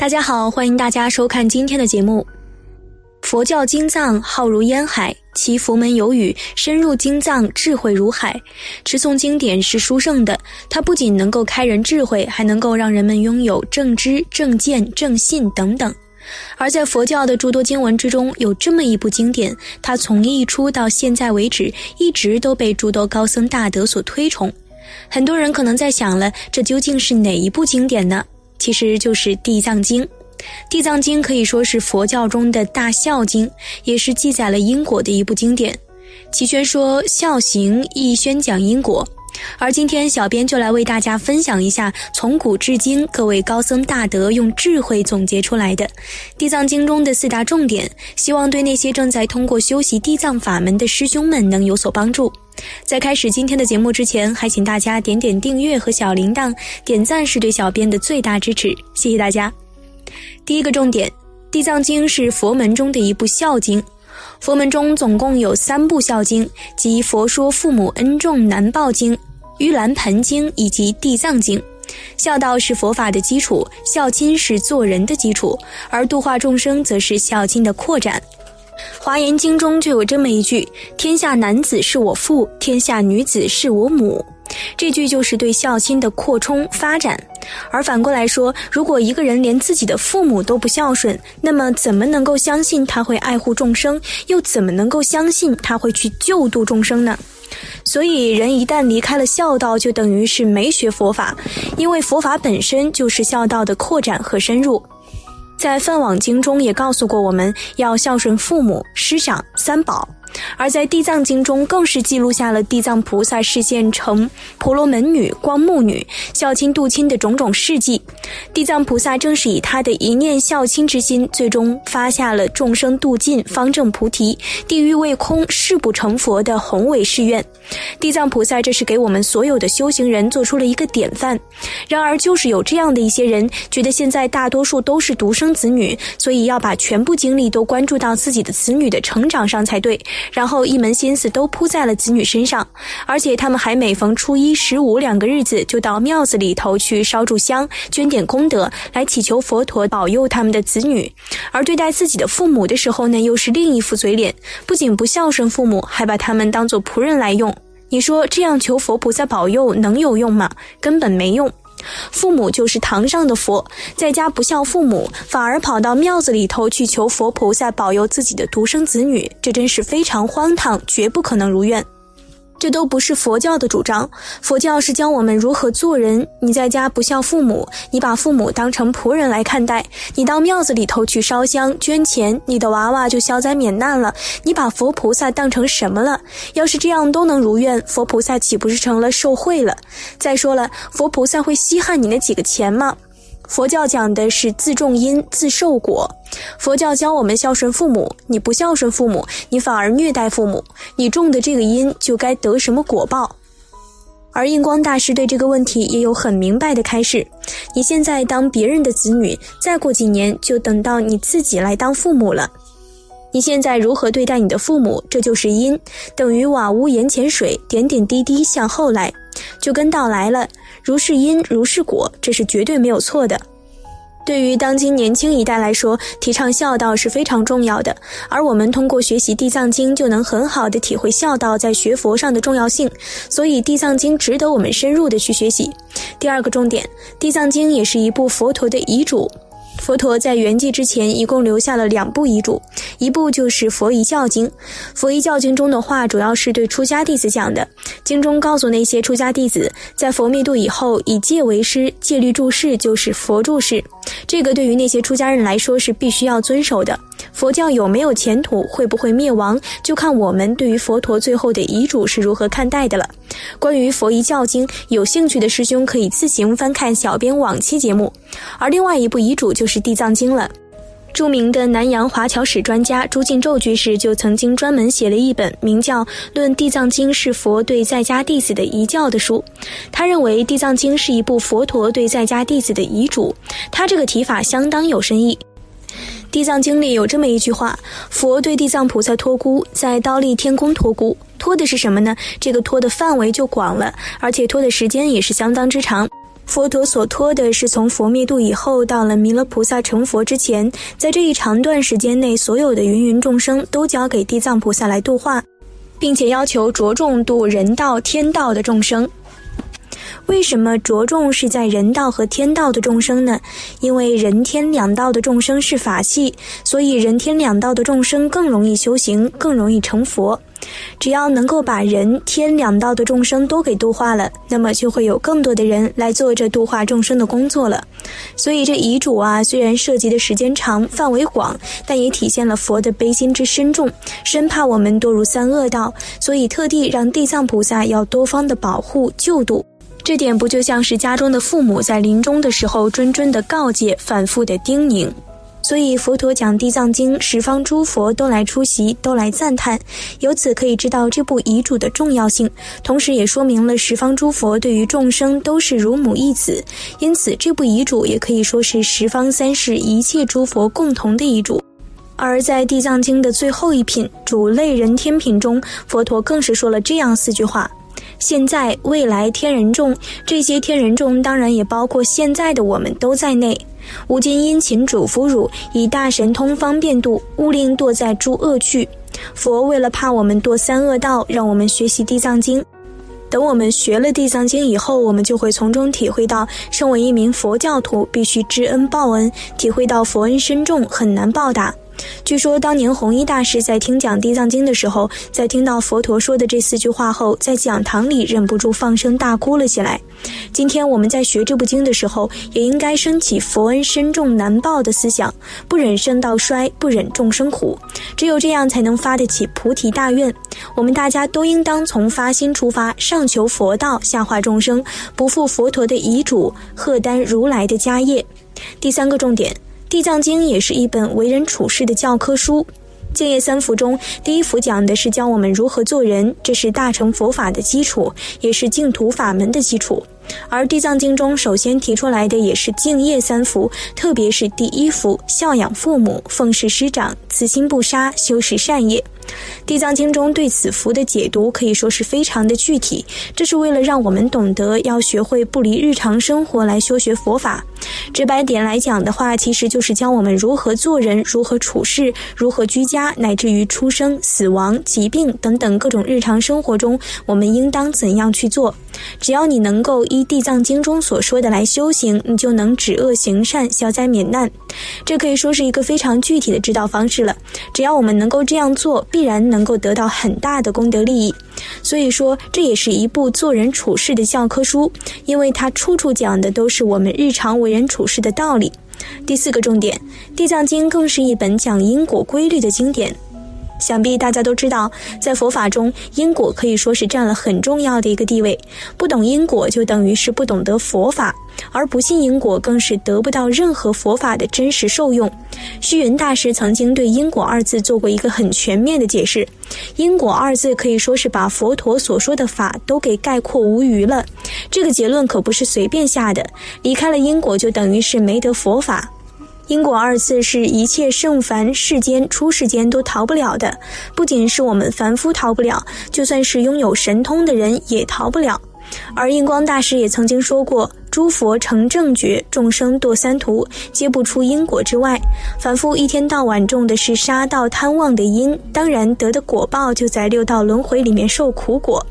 大家好，欢迎大家收看今天的节目。佛教经藏浩如烟海，其佛门有语“深入经藏，智慧如海”。持诵经典是殊胜的，它不仅能够开人智慧，还能够让人们拥有正知、正见、正信等等。而在佛教的诸多经文之中，有这么一部经典，它从一出到现在为止，一直都被诸多高僧大德所推崇。很多人可能在想了，这究竟是哪一部经典呢？其实就是《地藏经》。《地藏经》可以说是佛教中的大孝经，也是记载了因果的一部经典。齐宣说孝行亦宣讲因果，而今天小编就来为大家分享一下从古至今各位高僧大德用智慧总结出来的《地藏经》中的四大重点，希望对那些正在通过修习地藏法门的师兄们能有所帮助。在开始今天的节目之前，还请大家点点订阅和小铃铛，点赞是对小编的最大支持，谢谢大家。第一个重点，《地藏经》是佛门中的一部孝经。佛门中总共有三部孝经，即《佛说父母恩重难报经》、《盂兰盆经》以及《地藏经》。孝道是佛法的基础，孝亲是做人的基础，而度化众生则是孝亲的扩展。《华严经》中就有这么一句：“天下男子是我父，天下女子是我母。”这句就是对孝心的扩充发展。而反过来说，如果一个人连自己的父母都不孝顺，那么怎么能够相信他会爱护众生？又怎么能够相信他会去救度众生呢？所以，人一旦离开了孝道，就等于是没学佛法，因为佛法本身就是孝道的扩展和深入。在《梵网经》中也告诉过我们要孝顺父母、师长、三宝。而在《地藏经》中，更是记录下了地藏菩萨示现成婆罗门女、光目女、孝亲度亲的种种事迹。地藏菩萨正是以他的一念孝亲之心，最终发下了众生度尽、方正菩提、地狱未空、誓不成佛的宏伟誓愿。地藏菩萨这是给我们所有的修行人做出了一个典范。然而，就是有这样的一些人，觉得现在大多数都是独生子女，所以要把全部精力都关注到自己的子女的成长上才对。然后一门心思都扑在了子女身上，而且他们还每逢初一、十五两个日子，就到庙子里头去烧柱香、捐点功德，来祈求佛陀保佑他们的子女。而对待自己的父母的时候呢，又是另一副嘴脸，不仅不孝顺父母，还把他们当做仆人来用。你说这样求佛菩萨保佑能有用吗？根本没用。父母就是堂上的佛，在家不孝父母，反而跑到庙子里头去求佛菩萨保佑自己的独生子女，这真是非常荒唐，绝不可能如愿。这都不是佛教的主张，佛教是教我们如何做人。你在家不孝父母，你把父母当成仆人来看待；你到庙子里头去烧香捐钱，你的娃娃就消灾免难了。你把佛菩萨当成什么了？要是这样都能如愿，佛菩萨岂不是成了受贿了？再说了，佛菩萨会稀罕你那几个钱吗？佛教讲的是自种因，自受果。佛教教我们孝顺父母，你不孝顺父母，你反而虐待父母，你种的这个因就该得什么果报。而印光大师对这个问题也有很明白的开示：你现在当别人的子女，再过几年就等到你自己来当父母了。你现在如何对待你的父母，这就是因，等于瓦屋檐前水，点点滴滴向后来，就跟到来了。如是因，如是果，这是绝对没有错的。对于当今年轻一代来说，提倡孝道是非常重要的。而我们通过学习《地藏经》，就能很好的体会孝道在学佛上的重要性。所以，《地藏经》值得我们深入的去学习。第二个重点，《地藏经》也是一部佛陀的遗嘱。佛陀在圆寂之前，一共留下了两部遗嘱，一部就是《佛遗教经》。《佛遗教经》中的话，主要是对出家弟子讲的。经中告诉那些出家弟子，在佛灭度以后，以戒为师，戒律注释就是佛注释。这个对于那些出家人来说是必须要遵守的。佛教有没有前途，会不会灭亡，就看我们对于佛陀最后的遗嘱是如何看待的了。关于《佛遗教经》，有兴趣的师兄可以自行翻看小编往期节目。而另外一部遗嘱就是是《地藏经》了。著名的南洋华侨史专家朱敬宙居士就曾经专门写了一本名叫《论地藏经是佛对在家弟子的遗教》的书。他认为《地藏经》是一部佛陀对在家弟子的遗嘱。他这个提法相当有深意。《地藏经》里有这么一句话：佛对地藏菩萨托孤，在刀立天宫托孤，托的是什么呢？这个托的范围就广了，而且托的时间也是相当之长。佛陀所托的是从佛灭度以后到了弥勒菩萨成佛之前，在这一长段时间内，所有的芸芸众生都交给地藏菩萨来度化，并且要求着重度人道、天道的众生。为什么着重是在人道和天道的众生呢？因为人天两道的众生是法系，所以人天两道的众生更容易修行，更容易成佛。只要能够把人天两道的众生都给度化了，那么就会有更多的人来做这度化众生的工作了。所以这遗嘱啊，虽然涉及的时间长、范围广，但也体现了佛的悲心之深重，生怕我们堕入三恶道，所以特地让地藏菩萨要多方的保护救度。这点不就像是家中的父母在临终的时候谆谆的告诫、反复的叮咛？所以佛陀讲《地藏经》，十方诸佛都来出席，都来赞叹。由此可以知道这部遗嘱的重要性，同时也说明了十方诸佛对于众生都是如母一子。因此，这部遗嘱也可以说是十方三世一切诸佛共同的遗嘱。而在《地藏经》的最后一品“主类人天品”中，佛陀更是说了这样四句话。现在、未来天人众，这些天人众当然也包括现在的我们都在内。吾今殷勤嘱咐汝，以大神通方便度，勿令堕在诸恶趣。佛为了怕我们堕三恶道，让我们学习地藏经。等我们学了地藏经以后，我们就会从中体会到，身为一名佛教徒，必须知恩报恩，体会到佛恩深重，很难报答。据说当年弘一大师在听讲《地藏经》的时候，在听到佛陀说的这四句话后，在讲堂里忍不住放声大哭了起来。今天我们在学这部经的时候，也应该升起佛恩深重难报的思想，不忍生道衰，不忍众生苦，只有这样才能发得起菩提大愿。我们大家都应当从发心出发，上求佛道，下化众生，不负佛陀的遗嘱，贺担如来的家业。第三个重点。《地藏经》也是一本为人处事的教科书。建业三福中，第一福讲的是教我们如何做人，这是大乘佛法的基础，也是净土法门的基础。而《地藏经》中首先提出来的也是敬业三福，特别是第一福：孝养父母、奉事师长、慈心不杀、修持善业。地藏经中对此福的解读可以说是非常的具体，这是为了让我们懂得要学会不离日常生活来修学佛法。直白点来讲的话，其实就是教我们如何做人、如何处事、如何居家，乃至于出生、死亡、疾病等等各种日常生活中，我们应当怎样去做。只要你能够依地藏经中所说的来修行，你就能止恶行善、消灾免难。这可以说是一个非常具体的指导方式了。只要我们能够这样做，必然能够得到很大的功德利益。所以说，这也是一部做人处事的教科书，因为它处处讲的都是我们日常为人处事的道理。第四个重点，《地藏经》更是一本讲因果规律的经典。想必大家都知道，在佛法中，因果可以说是占了很重要的一个地位。不懂因果，就等于是不懂得佛法；而不信因果，更是得不到任何佛法的真实受用。虚云大师曾经对“因果”二字做过一个很全面的解释：“因果”二字可以说是把佛陀所说的法都给概括无余了。这个结论可不是随便下的，离开了因果，就等于是没得佛法。因果二字是一切圣凡世间出世间都逃不了的，不仅是我们凡夫逃不了，就算是拥有神通的人也逃不了。而印光大师也曾经说过：“诸佛成正觉，众生堕三途，皆不出因果之外。凡夫一天到晚种的是杀盗贪妄的因，当然得的果报就在六道轮回里面受苦果；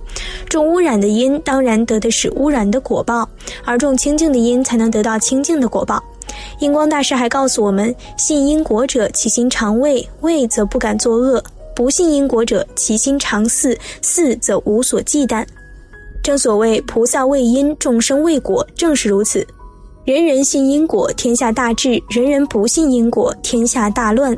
种污染的因，当然得的是污染的果报；而种清净的因，才能得到清净的果报。”印光大师还告诉我们：信因果者，其心常畏，畏则不敢作恶；不信因果者，其心常肆，肆则无所忌惮。正所谓菩萨畏因，众生畏果，正是如此。人人信因果，天下大治；人人不信因果，天下大乱。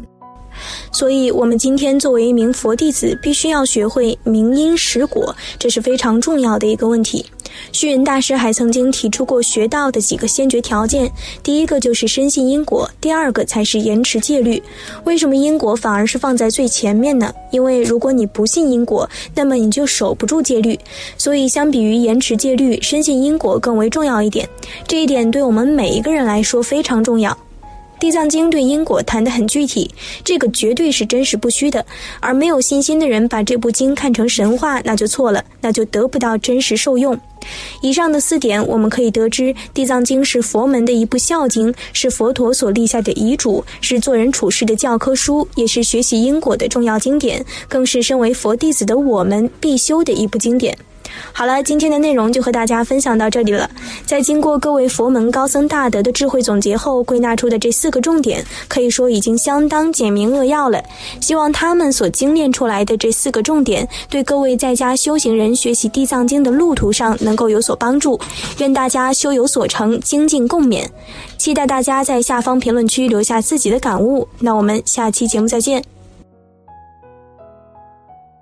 所以，我们今天作为一名佛弟子，必须要学会明因识果，这是非常重要的一个问题。虚云大师还曾经提出过学道的几个先决条件，第一个就是深信因果，第二个才是严持戒律。为什么因果反而是放在最前面呢？因为如果你不信因果，那么你就守不住戒律。所以，相比于严持戒律，深信因果更为重要一点。这一点对我们每一个人来说非常重要。地藏经对因果谈得很具体，这个绝对是真实不虚的。而没有信心的人把这部经看成神话，那就错了，那就得不到真实受用。以上的四点，我们可以得知，《地藏经》是佛门的一部孝经，是佛陀所立下的遗嘱，是做人处事的教科书，也是学习因果的重要经典，更是身为佛弟子的我们必修的一部经典。好了，今天的内容就和大家分享到这里了。在经过各位佛门高僧大德的智慧总结后，归纳出的这四个重点，可以说已经相当简明扼要了。希望他们所精炼出来的这四个重点，对各位在家修行人学习地藏经的路途上能够有所帮助。愿大家修有所成，精进共勉。期待大家在下方评论区留下自己的感悟。那我们下期节目再见。